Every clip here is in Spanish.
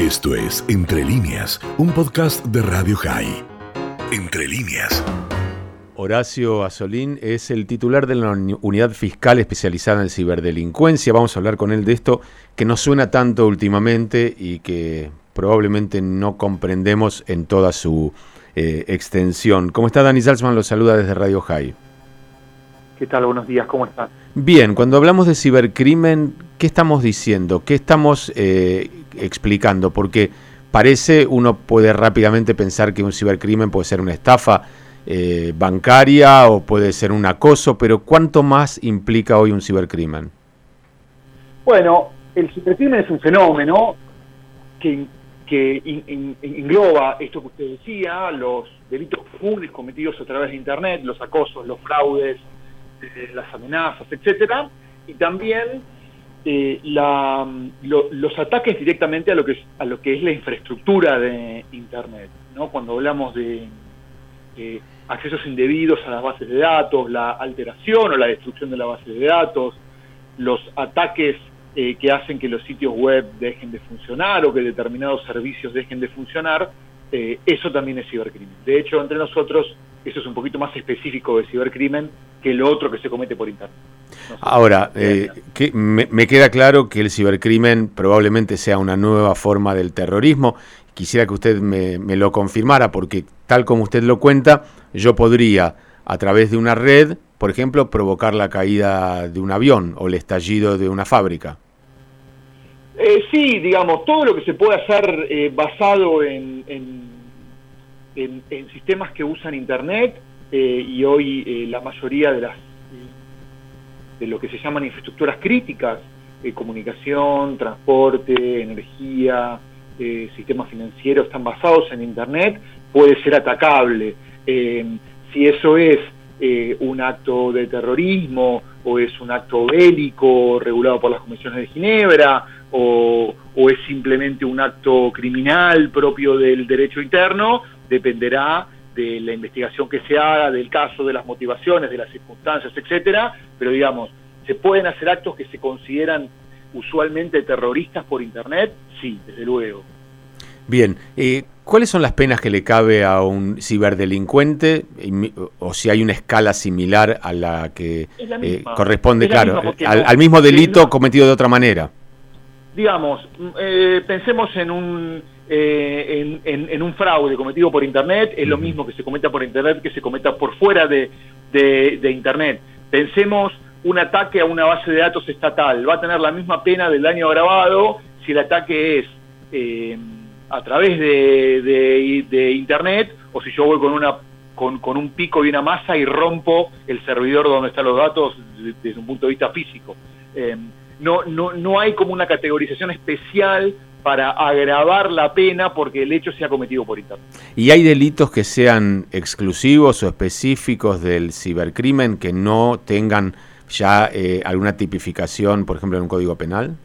Esto es Entre líneas, un podcast de Radio High. Entre líneas. Horacio Asolín es el titular de la unidad fiscal especializada en ciberdelincuencia. Vamos a hablar con él de esto que no suena tanto últimamente y que probablemente no comprendemos en toda su eh, extensión. ¿Cómo está Dani Salzman? Lo saluda desde Radio High. ¿Qué tal? Buenos días, ¿cómo están? Bien, cuando hablamos de cibercrimen, ¿qué estamos diciendo? ¿Qué estamos eh, explicando? Porque parece, uno puede rápidamente pensar que un cibercrimen puede ser una estafa eh, bancaria o puede ser un acoso, pero ¿cuánto más implica hoy un cibercrimen? Bueno, el cibercrimen es un fenómeno que, engloba esto que usted decía, los delitos comunes cometidos a través de Internet, los acosos, los fraudes, las amenazas, etcétera, y también eh, los ataques directamente a lo que es, a lo que es la infraestructura de Internet, ¿no? Cuando hablamos de accesos indebidos a las bases de datos, la alteración o la destrucción de la base de datos, los ataques eh, que hacen que los sitios web dejen de funcionar o que determinados servicios dejen de funcionar, eh, eso también es cibercrimen. De hecho, entre nosotros, eso es un poquito más específico de cibercrimen que lo otro que se comete por Internet. Ahora, eh, que me, queda claro que el cibercrimen probablemente sea una nueva forma del terrorismo. Quisiera que usted me, lo confirmara, porque tal como usted lo cuenta, yo podría, a través de una red, por ejemplo, provocar la caída de un avión o el estallido de una fábrica. Eh, sí, digamos, todo lo que se puede hacer eh, basado en, en, sistemas que usan Internet eh, y hoy eh, la mayoría de las de lo que se llaman infraestructuras críticas, eh, comunicación, transporte, energía, sistemas financieros están basados en Internet, puede ser atacable. si eso es un acto de terrorismo o es un acto bélico regulado por las comisiones de Ginebra o, o es simplemente un acto criminal propio del derecho interno, dependerá de la investigación que se haga, del caso, de las motivaciones, de las circunstancias, etcétera, pero digamos, ¿se pueden hacer actos que se consideran usualmente terroristas por Internet? Sí, desde luego. Bien, eh, ¿cuáles son las penas que le cabe a un ciberdelincuente o si hay una escala similar a la que eh, corresponde, claro, al, mismo delito cometido de otra manera? Digamos, eh, pensemos en un eh, en, un fraude cometido por Internet es lo mismo que se cometa por Internet que se cometa por fuera de, Internet. Pensemos un ataque a una base de datos estatal, va a tener la misma pena del daño agravado si el ataque es eh, a través de, Internet o si yo voy con una con, un pico y una masa y rompo el servidor donde están los datos desde, un punto de vista físico. Eh, no, no, no hay como una categorización especial para agravar la pena porque el hecho se ha cometido por Internet. ¿Y hay delitos que sean exclusivos o específicos del cibercrimen que no tengan ya eh, alguna tipificación, por ejemplo, en un código penal?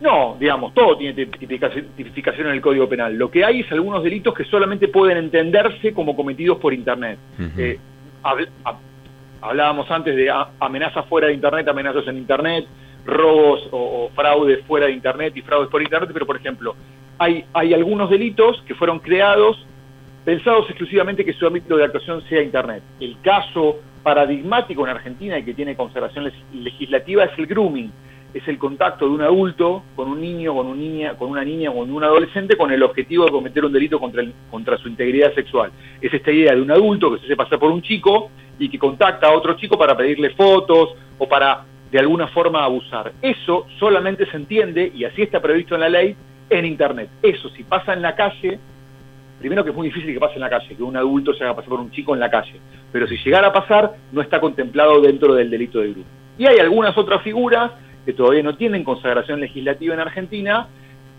No, digamos, todo tiene tipificación en el Código Penal. Lo que hay es algunos delitos que solamente pueden entenderse como cometidos por Internet. Eh, hablábamos antes de amenazas fuera de Internet, amenazas en Internet, robos o, fraudes fuera de Internet y fraudes por Internet, pero por ejemplo, hay, hay algunos delitos que fueron creados pensados exclusivamente que su ámbito de actuación sea Internet. El caso paradigmático en Argentina y que tiene conservación legislativa es el grooming. Es el contacto de un adulto con un niño, con, un niña, con una niña o con un adolescente con el objetivo de cometer un delito contra, contra su integridad sexual. Es esta idea de un adulto que se hace pasar por un chico y que contacta a otro chico para pedirle fotos o para de alguna forma abusar. Eso solamente se entiende, y así está previsto en la ley, en Internet. Eso, si pasa en la calle, primero que es muy difícil que pase en la calle, que un adulto se haga pasar por un chico en la calle, pero si llegara a pasar, no está contemplado dentro del delito de grupo. Y hay algunas otras figuras que todavía no tienen consagración legislativa en Argentina,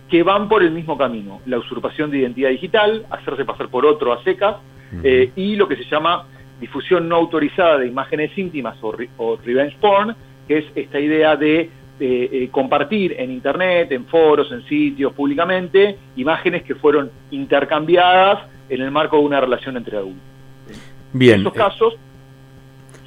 que van por el mismo camino, la usurpación de identidad digital, hacerse pasar por otro a secas, eh, y lo que se llama difusión no autorizada de imágenes íntimas o, o revenge porn, que es esta idea de eh, compartir en Internet, en foros, en sitios, públicamente, imágenes que fueron intercambiadas en el marco de una relación entre adultos. Bien. Estos casos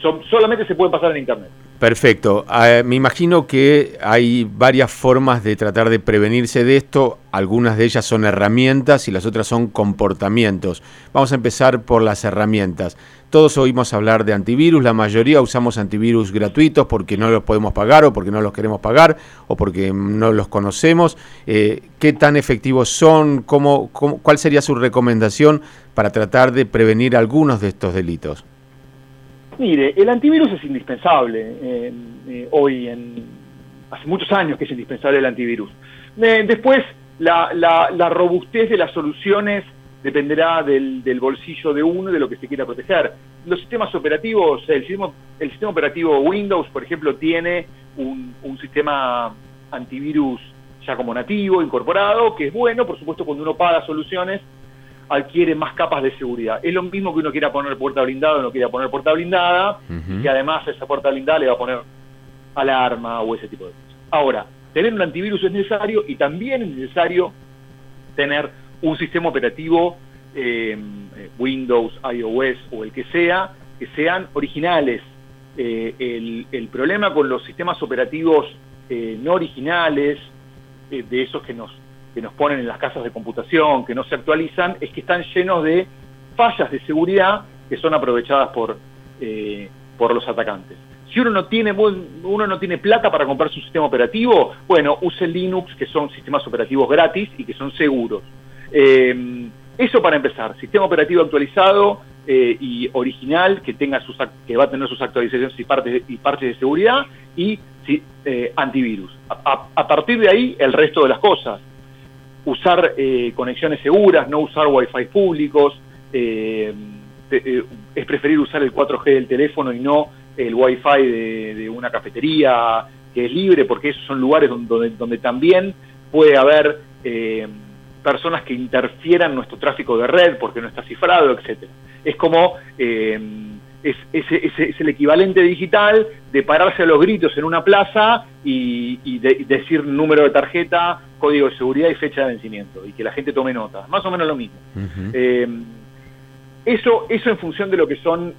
son, solamente se pueden pasar en Internet. Perfecto. Ah, me imagino que hay varias formas de tratar de prevenirse de esto. Algunas de ellas son herramientas y las otras son comportamientos. Vamos a empezar por las herramientas. Todos oímos hablar de antivirus, la mayoría usamos antivirus gratuitos porque no los podemos pagar o porque no los queremos pagar o porque no los conocemos. Eh, ¿Qué tan efectivos son? ¿Cómo, cuál sería su recomendación para tratar de prevenir algunos de estos delitos? Mire, el antivirus es indispensable eh, hoy, en, hace muchos años que es indispensable el antivirus. Eh, después, la, robustez de las soluciones dependerá del, bolsillo de uno y de lo que se quiera proteger. Los sistemas operativos, el sistema, el sistema operativo Windows, por ejemplo, tiene un, un sistema antivirus ya como nativo, incorporado, que es bueno, por supuesto, cuando uno paga soluciones adquiere más capas de seguridad. Es lo mismo que uno quiera poner puerta blindada o no quiera poner puerta blindada, y además esa puerta blindada le va a poner alarma o ese tipo de cosas. Ahora, tener un antivirus es necesario y también es necesario tener un sistema operativo eh, Windows, iOS o el que sea, que sean originales. Eh, el, problema con los sistemas operativos eh, no originales, de esos que nos que nos ponen en las casas de computación, que no se actualizan, es que están llenos de fallas de seguridad que son aprovechadas por, eh, por los atacantes. Si uno no tiene uno no tiene plata para comprar su sistema operativo, bueno, use Linux, que son sistemas operativos gratis y que son seguros. Eh, eso para empezar, sistema operativo actualizado eh, y original que tenga sus que va a tener sus actualizaciones y partes y partes de seguridad y antivirus. a, partir de ahí el resto de las cosas usar eh, conexiones seguras, no usar wifi públicos, eh, eh, es preferir usar el 4G del teléfono y no el wifi de, de una cafetería que es libre, porque esos son lugares donde, donde, también puede haber personas que interfieran nuestro tráfico de red porque no está cifrado, etcétera. Es como es, es, el equivalente digital de pararse a los gritos en una plaza y, decir número de tarjeta, código de seguridad y fecha de vencimiento, y que la gente tome nota. Más o menos lo mismo. Eh, eso, eso en función de lo que son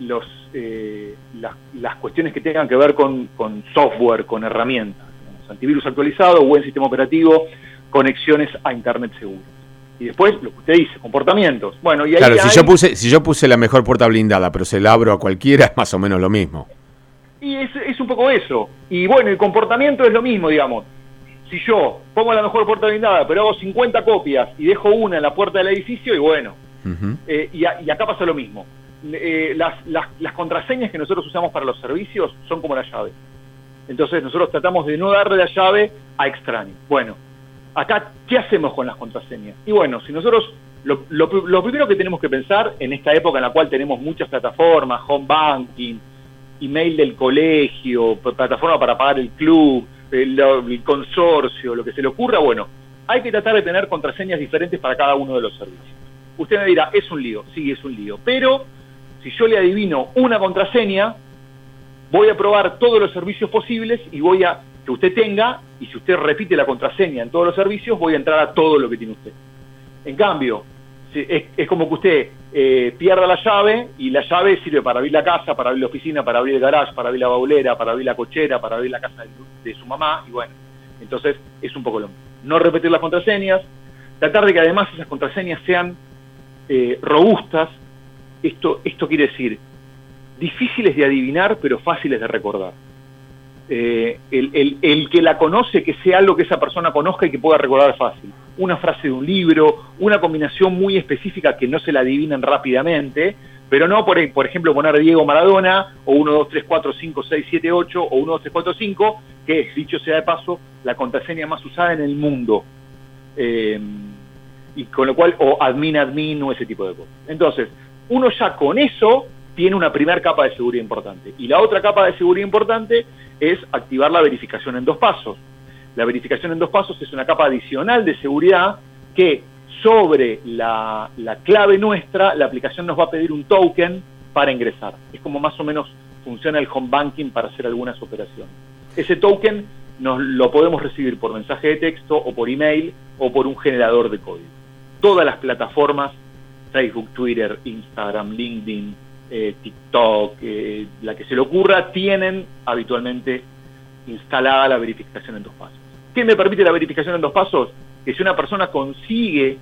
los, eh, las, cuestiones que tengan que ver con, software, con herramientas. Antivirus actualizado, buen sistema operativo, conexiones a Internet seguro. Y después, lo que usted dice, comportamientos. Bueno, y claro, si, yo puse, si yo puse la mejor puerta blindada, pero se la abro a cualquiera, es más o menos lo mismo. Y es, es un poco eso. Y bueno, el comportamiento es lo mismo, digamos. Si yo pongo la mejor puerta blindada, pero hago 50 copias y dejo una en la puerta del edificio, y bueno. Eh, y, acá pasa lo mismo. Eh, las, las, las contraseñas que nosotros usamos para los servicios son como la llave. Entonces nosotros tratamos de no darle la llave a extraños. Bueno, acá, ¿qué hacemos con las contraseñas? Y bueno, si nosotros, lo, primero que tenemos que pensar en esta época en la cual tenemos muchas plataformas, home banking, email del colegio, plataforma para pagar el club, el, consorcio, lo que se le ocurra, bueno, hay que tratar de tener contraseñas diferentes para cada uno de los servicios. Usted me dirá, es un lío, sí, es un lío, pero si yo le adivino una contraseña, voy a probar todos los servicios posibles y voy a que usted tenga, y si usted repite la contraseña en todos los servicios, voy a entrar a todo lo que tiene usted. En cambio, es, como que usted eh, pierda la llave y la llave sirve para abrir la casa, para abrir la oficina, para abrir el garage, para abrir la baulera, para abrir la cochera, para abrir la casa de, su mamá, y bueno, entonces es un poco lo mismo. No repetir las contraseñas, tratar de que además esas contraseñas sean eh, robustas, esto, esto quiere decir difíciles de adivinar pero fáciles de recordar. Eh, el, que la conoce, que sea algo que esa persona conozca y que pueda recordar fácil. Una frase de un libro, una combinación muy específica que no se la adivinen rápidamente, pero no, por, por ejemplo, poner Diego Maradona, o 1, 2, 3, 4, 5, 6, 7, 8, o 1, 2, 3, 4, 5, que es, dicho sea de paso, la contraseña más usada en el mundo. Eh, y con lo cual, o admin, admin, o ese tipo de cosas. Entonces, uno ya con eso tiene una primera capa de seguridad importante. Y la otra capa de seguridad importante es activar la verificación en dos pasos. La verificación en dos pasos es una capa adicional de seguridad que sobre la, clave nuestra, la aplicación nos va a pedir un token para ingresar. Es como más o menos funciona el home banking para hacer algunas operaciones. Ese token nos lo podemos recibir por mensaje de texto o por email o por un generador de código. Todas las plataformas, Facebook, Twitter, Instagram, LinkedIn, eh, TikTok, eh, la que se le ocurra, tienen habitualmente instalada la verificación en dos pasos. ¿Qué me permite la verificación en dos pasos? Que si una persona consigue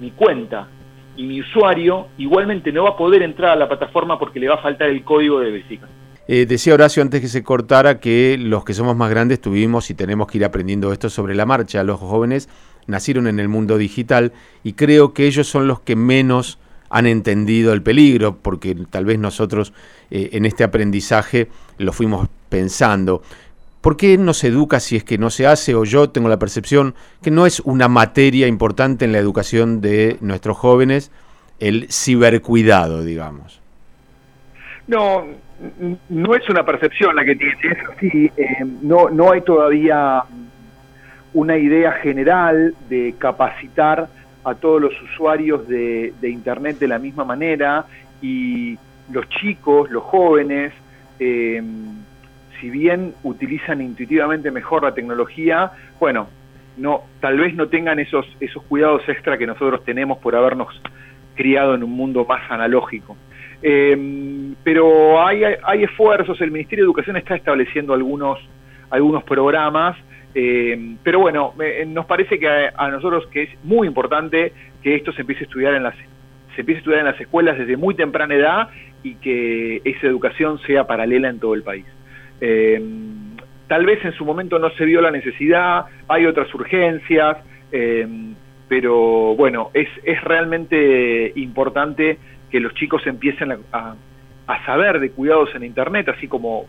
mi cuenta y mi usuario, igualmente no va a poder entrar a la plataforma porque le va a faltar el código de verificación. Eh, decía Horacio antes que se cortara que los que somos más grandes tuvimos y tenemos que ir aprendiendo esto sobre la marcha. Los jóvenes nacieron en el mundo digital y creo que ellos son los que menos han entendido el peligro, porque tal vez nosotros eh, en este aprendizaje lo fuimos pensando. ¿Por qué no se educa si es que no se hace? O yo tengo la percepción que no es una materia importante en la educación de nuestros jóvenes el cibercuidado, digamos. No, no es una percepción la que tiene, sí, eh, no, no hay todavía una idea general de capacitar a todos los usuarios de, Internet de la misma manera y los chicos, los jóvenes, eh, si bien utilizan intuitivamente mejor la tecnología, bueno, no, tal vez no tengan esos, esos cuidados extra que nosotros tenemos por habernos criado en un mundo más analógico. Eh, pero hay, hay esfuerzos, el Ministerio de Educación está estableciendo algunos, algunos programas eh, pero bueno, nos parece que a, nosotros que es muy importante que esto se empiece a estudiar en las se empiece a estudiar en las escuelas desde muy temprana edad y que esa educación sea paralela en todo el país. Eh, tal vez en su momento no se vio la necesidad, hay otras urgencias, eh, pero bueno, es, es realmente importante que los chicos empiecen a, a saber de cuidados en Internet, así como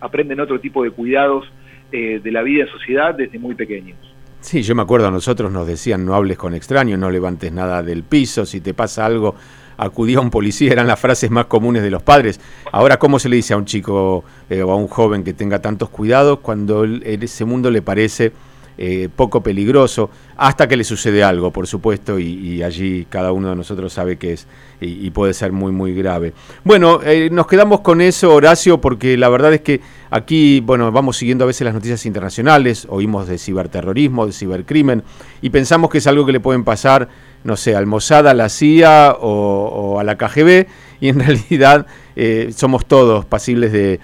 aprenden otro tipo de cuidados eh, de la vida en sociedad desde muy pequeños. Sí, yo me acuerdo, a nosotros nos decían no hables con extraños, no levantes nada del piso, si te pasa algo, acudí a un policía, eran las frases más comunes de los padres. Ahora, ¿cómo se le dice a un chico eh, o a un joven que tenga tantos cuidados cuando en ese mundo le parece eh, poco peligroso, hasta que le sucede algo, por supuesto, y, allí cada uno de nosotros sabe que es y, puede ser muy, muy grave. Bueno, eh, nos quedamos con eso, Horacio, porque la verdad es que aquí, bueno, vamos siguiendo a veces las noticias internacionales, oímos de ciberterrorismo, de cibercrimen, y pensamos que es algo que le pueden pasar, no sé, al Mossad, a la CIA o, a la KGB, y en realidad eh, somos todos pasibles de,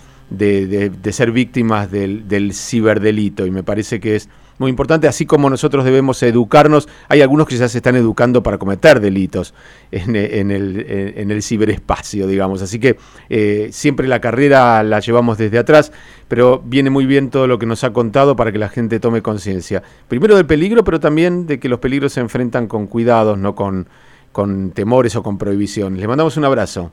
ser víctimas del, del ciberdelito, y me parece que es muy importante, así como nosotros debemos educarnos, hay algunos que ya se están educando para cometer delitos en, el, en el, ciberespacio, digamos. Así que eh, siempre la carrera la llevamos desde atrás, pero viene muy bien todo lo que nos ha contado para que la gente tome conciencia. Primero del peligro, pero también de que los peligros se enfrentan con cuidados, no con, con temores o con prohibiciones. Le mandamos un abrazo.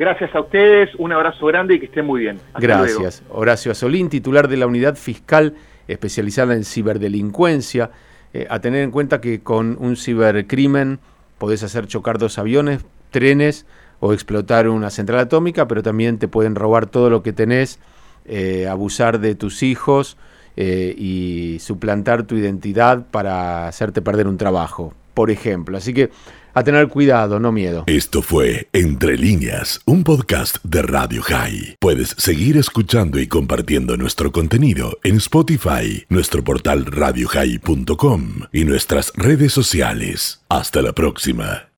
Gracias a ustedes, un abrazo grande y que estén muy bien. Gracias. Horacio Azolín, titular de la Unidad Fiscal especializada en ciberdelincuencia, eh, a tener en cuenta que con un cibercrimen podés hacer chocar dos aviones, trenes o explotar una central atómica, pero también te pueden robar todo lo que tenés, eh, abusar de tus hijos eh, y suplantar tu identidad para hacerte perder un trabajo, por ejemplo. Así que a tener cuidado, no miedo. Esto fue Entre líneas, un podcast de Radio High. Puedes seguir escuchando y compartiendo nuestro contenido en Spotify, nuestro portal radiohigh.com y nuestras redes sociales. Hasta la próxima.